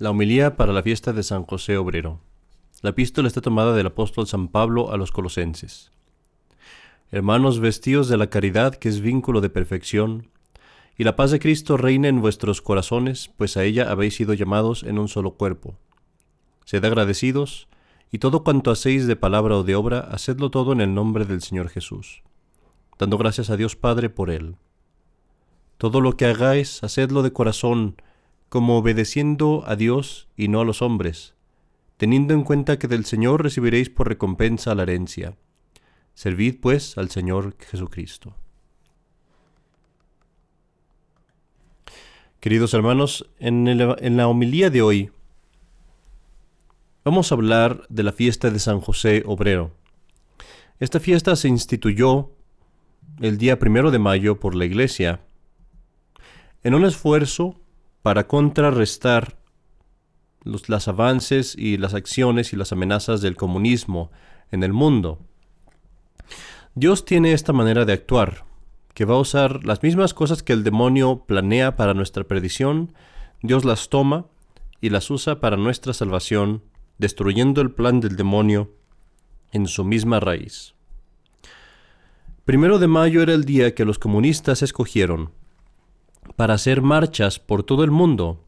La homilía para la fiesta de San José Obrero. La epístola está tomada del apóstol San Pablo a los colosenses. Hermanos vestidos de la caridad que es vínculo de perfección, y la paz de Cristo reina en vuestros corazones, pues a ella habéis sido llamados en un solo cuerpo. Sed agradecidos, y todo cuanto hacéis de palabra o de obra, hacedlo todo en el nombre del Señor Jesús, dando gracias a Dios Padre por él. Todo lo que hagáis, hacedlo de corazón, como obedeciendo a Dios y no a los hombres, teniendo en cuenta que del Señor recibiréis por recompensa la herencia. Servid pues al Señor Jesucristo. Queridos hermanos, en, en la homilía de hoy vamos a hablar de la fiesta de San José Obrero. Esta fiesta se instituyó el día primero de mayo por la Iglesia en un esfuerzo para contrarrestar los avances y las acciones y las amenazas del comunismo en el mundo. Dios tiene esta manera de actuar, que va a usar las mismas cosas que el demonio planea para nuestra perdición, Dios las toma y las usa para nuestra salvación, destruyendo el plan del demonio en su misma raíz. Primero de mayo era el día que los comunistas escogieron para hacer marchas por todo el mundo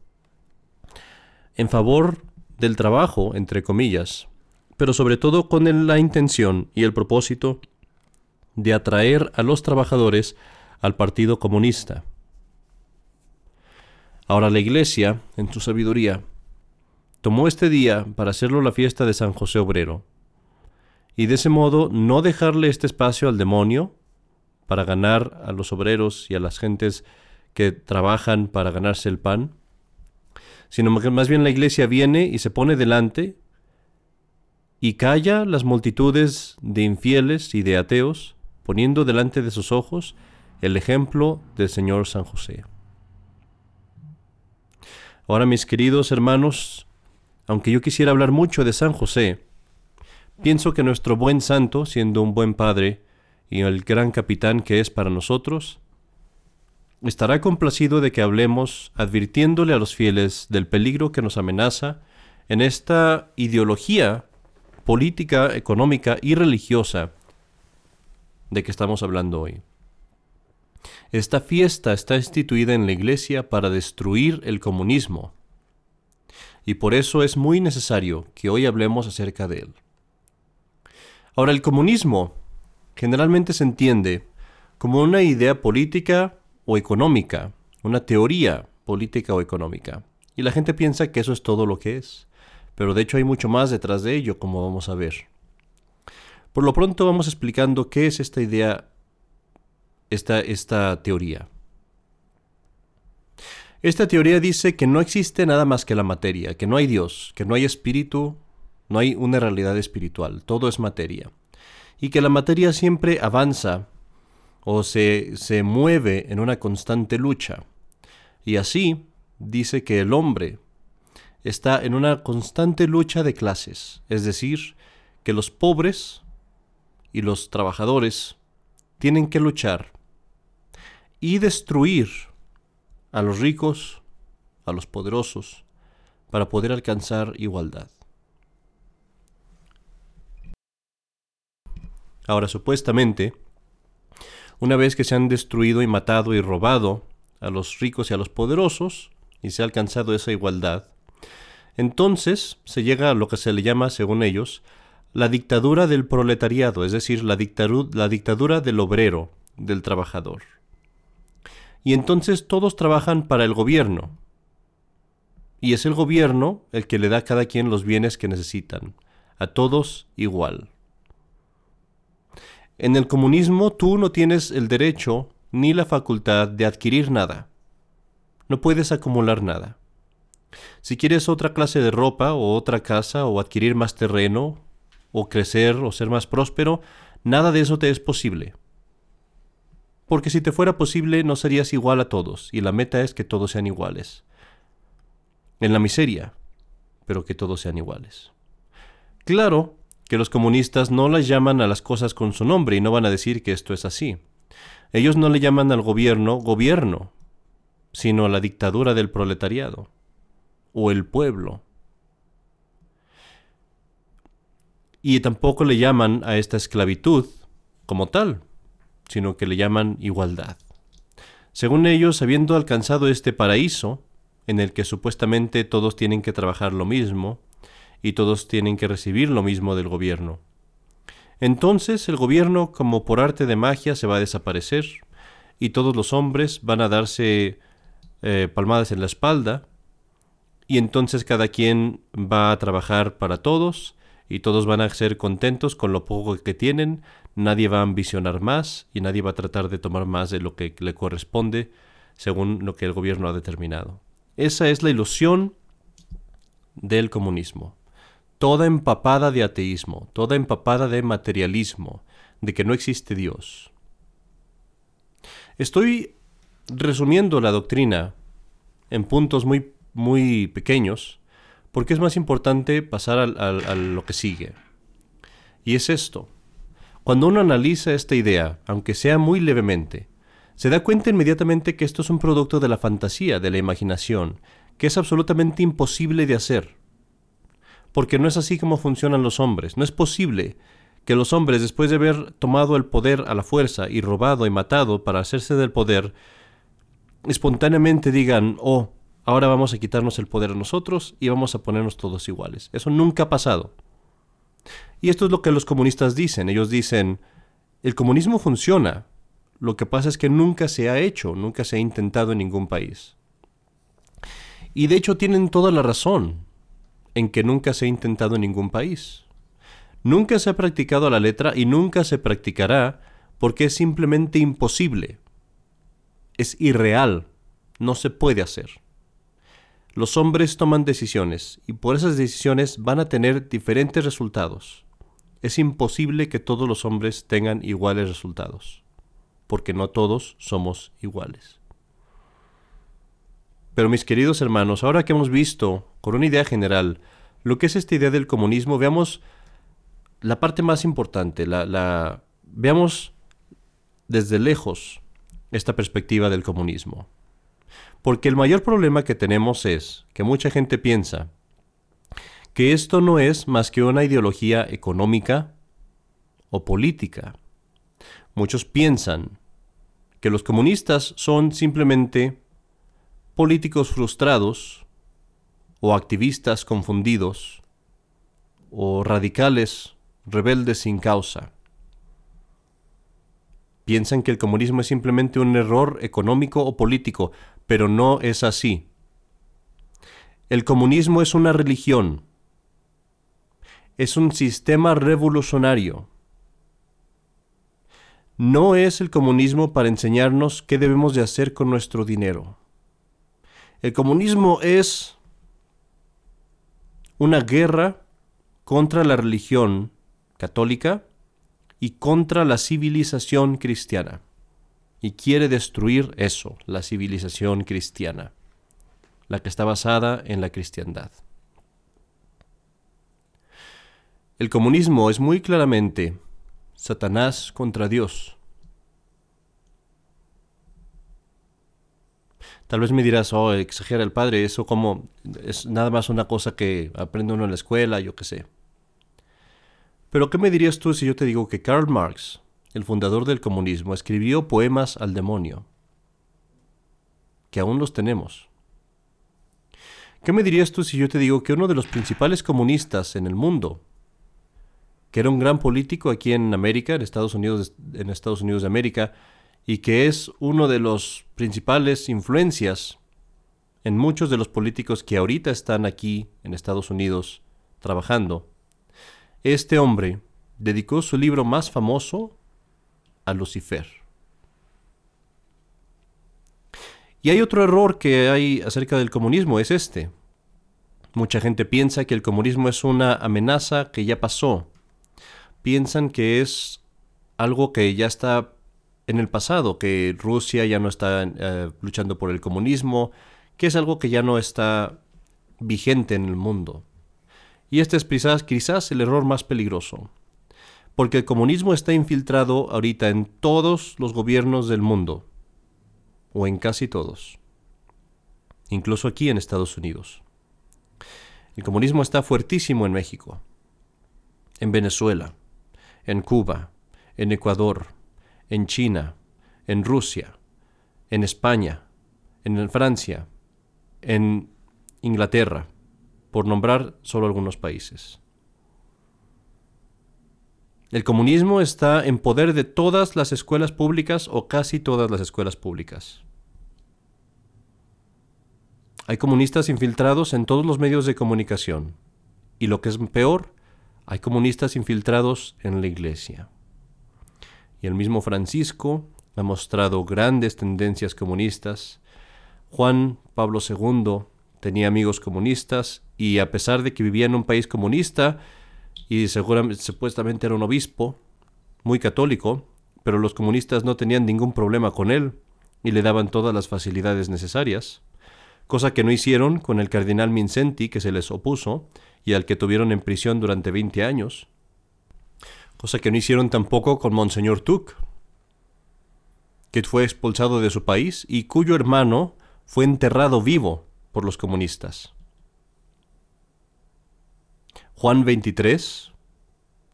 en favor del trabajo, entre comillas, pero sobre todo con la intención y el propósito de atraer a los trabajadores al Partido Comunista. Ahora la Iglesia, en su sabiduría, tomó este día para hacerlo la fiesta de San José Obrero, y de ese modo no dejarle este espacio al demonio para ganar a los obreros y a las gentes que trabajan para ganarse el pan, sino que más bien la iglesia viene y se pone delante y calla las multitudes de infieles y de ateos, poniendo delante de sus ojos el ejemplo del Señor San José. Ahora, mis queridos hermanos, aunque yo quisiera hablar mucho de San José, pienso que nuestro buen santo, siendo un buen padre y el gran capitán que es para nosotros, estará complacido de que hablemos advirtiéndole a los fieles del peligro que nos amenaza en esta ideología política, económica y religiosa de que estamos hablando hoy. Esta fiesta está instituida en la Iglesia para destruir el comunismo, y por eso es muy necesario que hoy hablemos acerca de él. Ahora, el comunismo generalmente se entiende como una idea política o económica, una teoría política o económica. Y la gente piensa que eso es todo lo que es. Pero de hecho hay mucho más detrás de ello, como vamos a ver. Por lo pronto vamos explicando qué es esta idea, esta, esta teoría. Esta teoría dice que no existe nada más que la materia, que no hay Dios, que no hay espíritu, no hay una realidad espiritual, todo es materia. Y que la materia siempre avanza o se, se mueve en una constante lucha. Y así dice que el hombre está en una constante lucha de clases, es decir, que los pobres y los trabajadores tienen que luchar y destruir a los ricos, a los poderosos, para poder alcanzar igualdad. Ahora, supuestamente, una vez que se han destruido y matado y robado a los ricos y a los poderosos, y se ha alcanzado esa igualdad, entonces se llega a lo que se le llama, según ellos, la dictadura del proletariado, es decir, la, la dictadura del obrero, del trabajador. Y entonces todos trabajan para el gobierno. Y es el gobierno el que le da a cada quien los bienes que necesitan, a todos igual. En el comunismo tú no tienes el derecho ni la facultad de adquirir nada. No puedes acumular nada. Si quieres otra clase de ropa o otra casa o adquirir más terreno o crecer o ser más próspero, nada de eso te es posible. Porque si te fuera posible no serías igual a todos y la meta es que todos sean iguales. En la miseria, pero que todos sean iguales. Claro, que los comunistas no las llaman a las cosas con su nombre y no van a decir que esto es así. Ellos no le llaman al gobierno gobierno, sino a la dictadura del proletariado, o el pueblo. Y tampoco le llaman a esta esclavitud como tal, sino que le llaman igualdad. Según ellos, habiendo alcanzado este paraíso, en el que supuestamente todos tienen que trabajar lo mismo y todos tienen que recibir lo mismo del gobierno. Entonces el gobierno, como por arte de magia, se va a desaparecer y todos los hombres van a darse eh, palmadas en la espalda y entonces cada quien va a trabajar para todos y todos van a ser contentos con lo poco que tienen, nadie va a ambicionar más y nadie va a tratar de tomar más de lo que le corresponde según lo que el gobierno ha determinado. Esa es la ilusión del comunismo, toda empapada de ateísmo, toda empapada de materialismo, de que no existe Dios. Estoy resumiendo la doctrina en puntos muy, muy pequeños, porque es más importante pasar a lo que sigue. Y es esto. Cuando uno analiza esta idea, aunque sea muy levemente, se da cuenta inmediatamente que esto es un producto de la fantasía, de la imaginación, que es absolutamente imposible de hacer. Porque no es así como funcionan los hombres. No es posible que los hombres, después de haber tomado el poder a la fuerza y robado y matado para hacerse del poder, espontáneamente digan, oh, ahora vamos a quitarnos el poder a nosotros y vamos a ponernos todos iguales. Eso nunca ha pasado. Y esto es lo que los comunistas dicen. Ellos dicen, el comunismo funciona, lo que pasa es que nunca se ha hecho, nunca se ha intentado en ningún país. Y de hecho tienen toda la razón en que nunca se ha intentado en ningún país. Nunca se ha practicado la letra y nunca se practicará porque es simplemente imposible. Es irreal. No se puede hacer. Los hombres toman decisiones y por esas decisiones van a tener diferentes resultados. Es imposible que todos los hombres tengan iguales resultados porque no todos somos iguales. Pero mis queridos hermanos, ahora que hemos visto, con una idea general, lo que es esta idea del comunismo, veamos la parte más importante, la, veamos desde lejos esta perspectiva del comunismo. Porque el mayor problema que tenemos es que mucha gente piensa que esto no es más que una ideología económica o política. Muchos piensan que los comunistas son simplemente políticos frustrados o activistas confundidos o radicales rebeldes sin causa. Piensan que el comunismo es simplemente un error económico o político, pero no es así. El comunismo es una religión, es un sistema revolucionario no es el comunismo para enseñarnos qué debemos de hacer con nuestro dinero. El comunismo es una guerra contra la religión católica y contra la civilización cristiana. Y quiere destruir eso, la civilización cristiana, la que está basada en la cristiandad. El comunismo es muy claramente Satanás contra Dios. Tal vez me dirás, oh, exagera el padre, eso como es nada más una cosa que aprende uno en la escuela, yo qué sé. Pero ¿qué me dirías tú si yo te digo que Karl Marx, el fundador del comunismo, escribió poemas al demonio? Que aún los tenemos. ¿Qué me dirías tú si yo te digo que uno de los principales comunistas en el mundo, que era un gran político aquí en América, en Estados Unidos, en Estados Unidos de América, y que es uno de los principales influencias en muchos de los políticos que ahorita están aquí en Estados Unidos trabajando. Este hombre dedicó su libro más famoso a Lucifer. Y hay otro error que hay acerca del comunismo, es este. Mucha gente piensa que el comunismo es una amenaza que ya pasó, piensan que es algo que ya está en el pasado, que Rusia ya no está eh, luchando por el comunismo, que es algo que ya no está vigente en el mundo. Y este es quizás, quizás el error más peligroso, porque el comunismo está infiltrado ahorita en todos los gobiernos del mundo, o en casi todos, incluso aquí en Estados Unidos. El comunismo está fuertísimo en México, en Venezuela, en Cuba, en Ecuador, en China, en Rusia, en España, en Francia, en Inglaterra, por nombrar solo algunos países. El comunismo está en poder de todas las escuelas públicas o casi todas las escuelas públicas. Hay comunistas infiltrados en todos los medios de comunicación. Y lo que es peor, hay comunistas infiltrados en la iglesia. Y el mismo Francisco ha mostrado grandes tendencias comunistas. Juan Pablo II tenía amigos comunistas y a pesar de que vivía en un país comunista y seguramente, supuestamente era un obispo muy católico, pero los comunistas no tenían ningún problema con él y le daban todas las facilidades necesarias cosa que no hicieron con el cardenal Mincenti, que se les opuso y al que tuvieron en prisión durante 20 años, cosa que no hicieron tampoco con Monseñor Tuc, que fue expulsado de su país y cuyo hermano fue enterrado vivo por los comunistas. Juan XXIII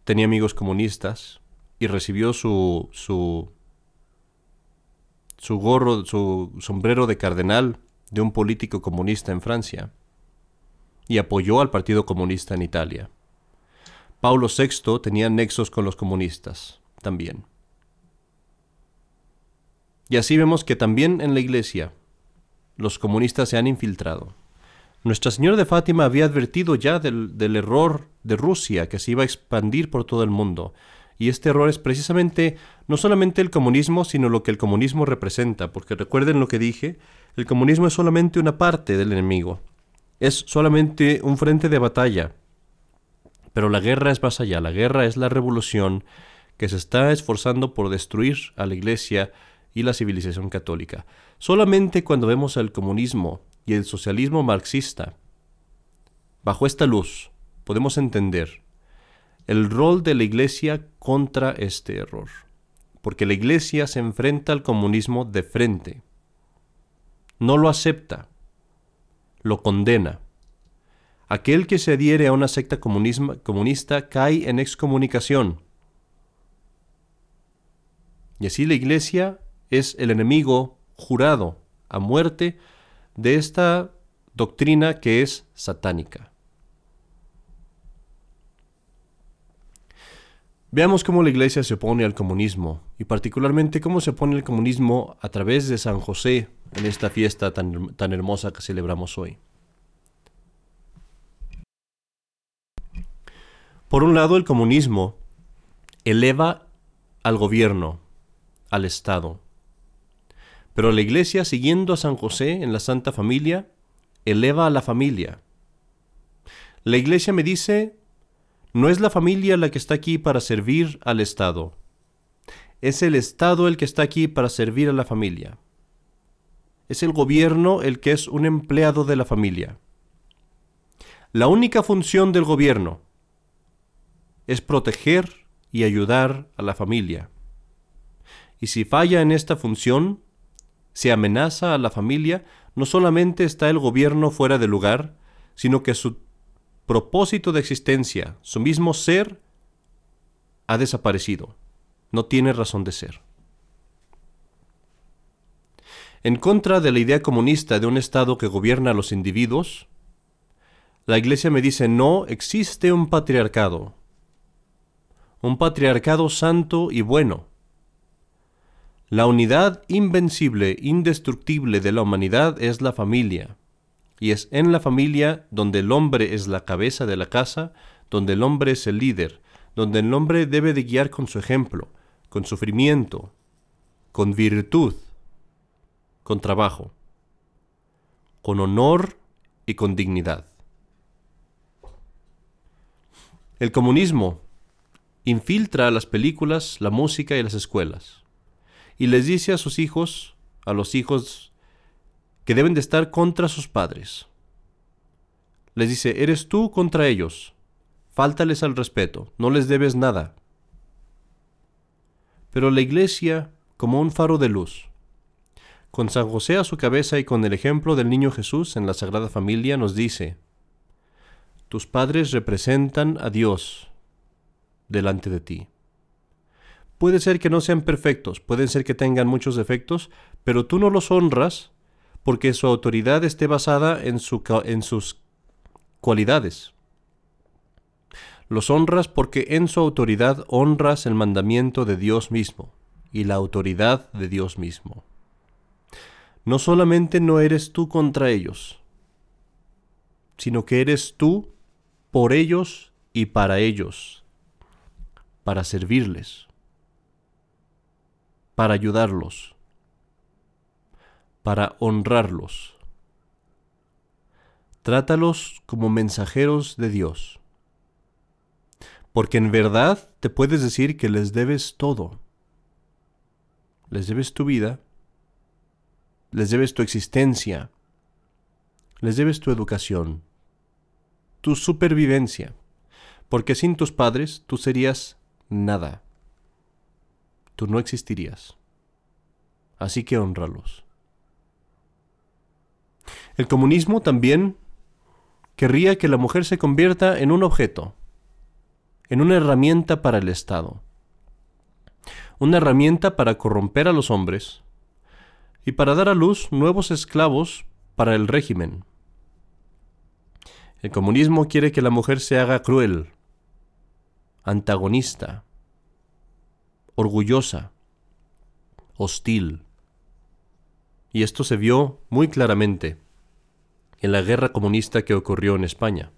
tenía amigos comunistas y recibió su, su, su gorro, su sombrero de cardenal de un político comunista en Francia y apoyó al Partido Comunista en Italia. Paulo VI tenía nexos con los comunistas también. Y así vemos que también en la Iglesia los comunistas se han infiltrado. Nuestra Señora de Fátima había advertido ya del, del, error de Rusia que se iba a expandir por todo el mundo. Y este error es precisamente no solamente el comunismo, sino lo que el comunismo representa, porque recuerden lo que dije, el comunismo es solamente una parte del enemigo. Es solamente un frente de batalla. Pero la guerra es más allá. La guerra es la revolución que se está esforzando por destruir a la Iglesia y la civilización católica. Solamente cuando vemos el comunismo y el socialismo marxista, bajo esta luz, podemos entender el rol de la Iglesia contra este error. Porque la Iglesia se enfrenta al comunismo de frente no lo acepta, lo condena. Aquel que se adhiere a una secta comunista cae en excomunicación. Y así la iglesia es el enemigo jurado a muerte de esta doctrina que es satánica. Veamos cómo la iglesia se opone al comunismo y particularmente cómo se opone el comunismo a través de San José en esta fiesta tan, tan hermosa que celebramos hoy. Por un lado, el comunismo eleva al gobierno, al Estado. Pero la Iglesia, siguiendo a San José en la Santa Familia, eleva a la familia. La Iglesia me dice, no es la familia la que está aquí para servir al Estado. Es el Estado el que está aquí para servir a la familia. Es el gobierno el que es un empleado de la familia. La única función del gobierno es proteger y ayudar a la familia. Y si falla en esta función, se amenaza a la familia, no solamente está el gobierno fuera de lugar, sino que su propósito de existencia, su mismo ser, ha desaparecido. No tiene razón de ser. En contra de la idea comunista de un Estado que gobierna a los individuos, la Iglesia me dice, no existe un patriarcado, un patriarcado santo y bueno. La unidad invencible, indestructible de la humanidad es la familia. Y es en la familia donde el hombre es la cabeza de la casa, donde el hombre es el líder, donde el hombre debe de guiar con su ejemplo, con sufrimiento, con virtud, con trabajo, con honor y con dignidad. El comunismo infiltra las películas, la música y las escuelas, y les dice a sus hijos, a los hijos que deben de estar contra sus padres. Les dice, eres tú contra ellos, fáltales al respeto, no les debes nada. Pero la iglesia, como un faro de luz, con San José a su cabeza y con el ejemplo del niño Jesús en la Sagrada Familia, nos dice, tus padres representan a Dios delante de ti. Puede ser que no sean perfectos, pueden ser que tengan muchos defectos, pero tú no los honras porque su autoridad esté basada en, su, en sus cualidades. Los honras porque en su autoridad honras el mandamiento de Dios mismo y la autoridad de Dios mismo. No solamente no eres tú contra ellos, sino que eres tú por ellos y para ellos, para servirles, para ayudarlos, para honrarlos. Trátalos como mensajeros de Dios, porque en verdad te puedes decir que les debes todo. Les debes tu vida, les debes tu existencia, les debes tu educación, tu supervivencia, porque sin tus padres tú serías nada. Tú no existirías. Así que honralos. El comunismo también querría que la mujer se convierta en un objeto, en una herramienta para el Estado, una herramienta para corromper a los hombres y para dar a luz nuevos esclavos para el régimen. El comunismo quiere que la mujer se haga cruel, antagonista, orgullosa, hostil. Y esto se vio muy claramente en la guerra comunista que ocurrió en España.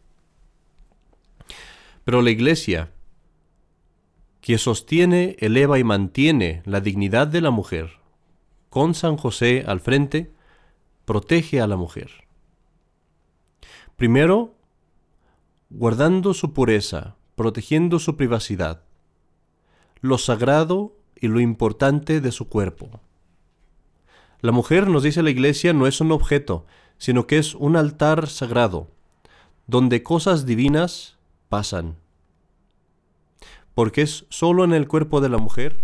Pero la Iglesia, que sostiene, eleva y mantiene la dignidad de la mujer, con San José al frente, protege a la mujer. Primero, guardando su pureza, protegiendo su privacidad, lo sagrado y lo importante de su cuerpo. La mujer, nos dice la Iglesia, no es un objeto, sino que es un altar sagrado, donde cosas divinas pasan. Porque es sólo en el cuerpo de la mujer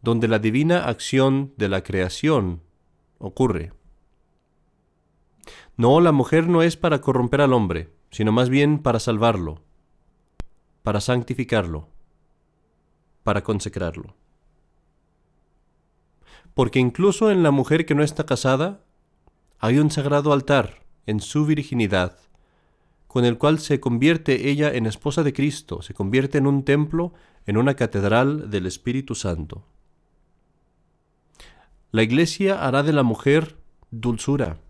donde la divina acción de la creación ocurre. No, la mujer no es para corromper al hombre, sino más bien para salvarlo, para santificarlo, para consecrarlo. Porque incluso en la mujer que no está casada hay un sagrado altar en su virginidad, con el cual se convierte ella en esposa de Cristo, se convierte en un templo, en una catedral del Espíritu Santo. La Iglesia hará de la mujer dulzura,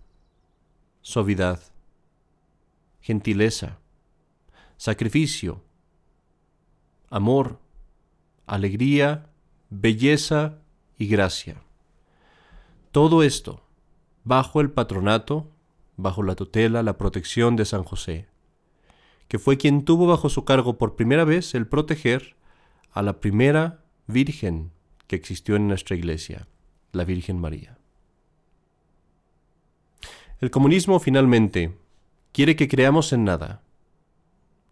suavidad, gentileza, sacrificio, amor, alegría, belleza y gracia. Todo esto bajo el patronato, bajo la tutela, la protección de San José, que fue quien tuvo bajo su cargo por primera vez el proteger a la primera Virgen que existió en nuestra iglesia, la Virgen María. El comunismo finalmente quiere que creamos en nada.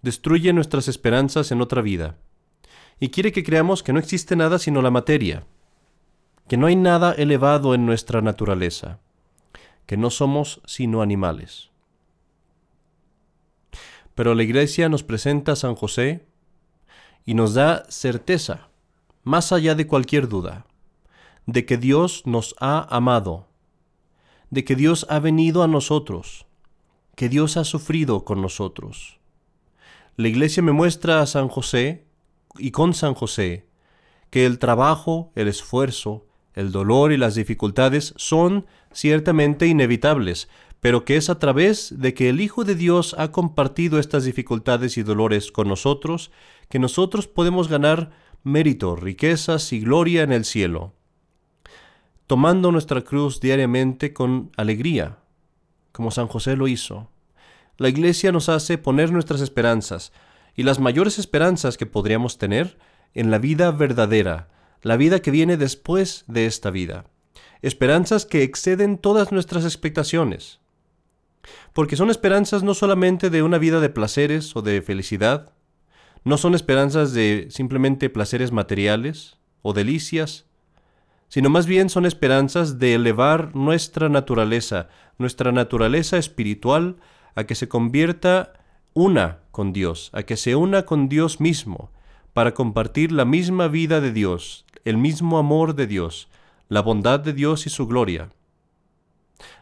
Destruye nuestras esperanzas en otra vida. Y quiere que creamos que no existe nada sino la materia, que no hay nada elevado en nuestra naturaleza, que no somos sino animales. Pero la Iglesia nos presenta a San José y nos da certeza, más allá de cualquier duda, de que Dios nos ha amado, de que Dios ha venido a nosotros, que Dios ha sufrido con nosotros. La iglesia me muestra a San José y con San José que el trabajo, el esfuerzo, el dolor y las dificultades son ciertamente inevitables, pero que es a través de que el Hijo de Dios ha compartido estas dificultades y dolores con nosotros que nosotros podemos ganar mérito, riquezas y gloria en el cielo tomando nuestra cruz diariamente con alegría, como San José lo hizo. La Iglesia nos hace poner nuestras esperanzas, y las mayores esperanzas que podríamos tener, en la vida verdadera, la vida que viene después de esta vida. Esperanzas que exceden todas nuestras expectaciones. Porque son esperanzas no solamente de una vida de placeres o de felicidad, no son esperanzas de simplemente placeres materiales o delicias, sino más bien son esperanzas de elevar nuestra naturaleza, nuestra naturaleza espiritual, a que se convierta una con Dios, a que se una con Dios mismo, para compartir la misma vida de Dios, el mismo amor de Dios, la bondad de Dios y su gloria.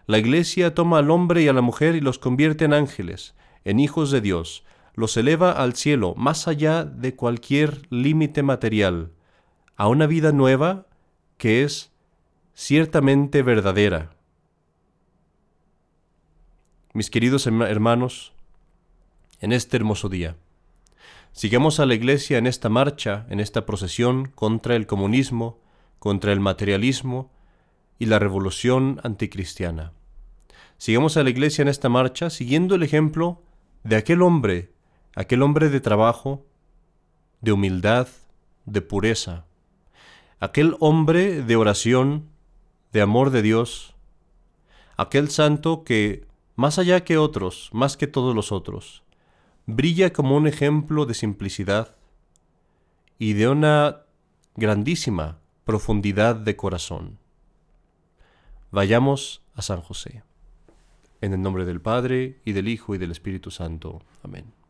La Iglesia toma al hombre y a la mujer y los convierte en ángeles, en hijos de Dios, los eleva al cielo, más allá de cualquier límite material, a una vida nueva que es ciertamente verdadera. Mis queridos hermanos, en este hermoso día, sigamos a la Iglesia en esta marcha, en esta procesión contra el comunismo, contra el materialismo y la revolución anticristiana. Sigamos a la Iglesia en esta marcha siguiendo el ejemplo de aquel hombre, aquel hombre de trabajo, de humildad, de pureza, aquel hombre de oración, de amor de Dios, aquel santo que, más allá que otros, más que todos los otros, brilla como un ejemplo de simplicidad y de una grandísima profundidad de corazón. Vayamos a San José. En el nombre del Padre, y del Hijo, y del Espíritu Santo. Amén.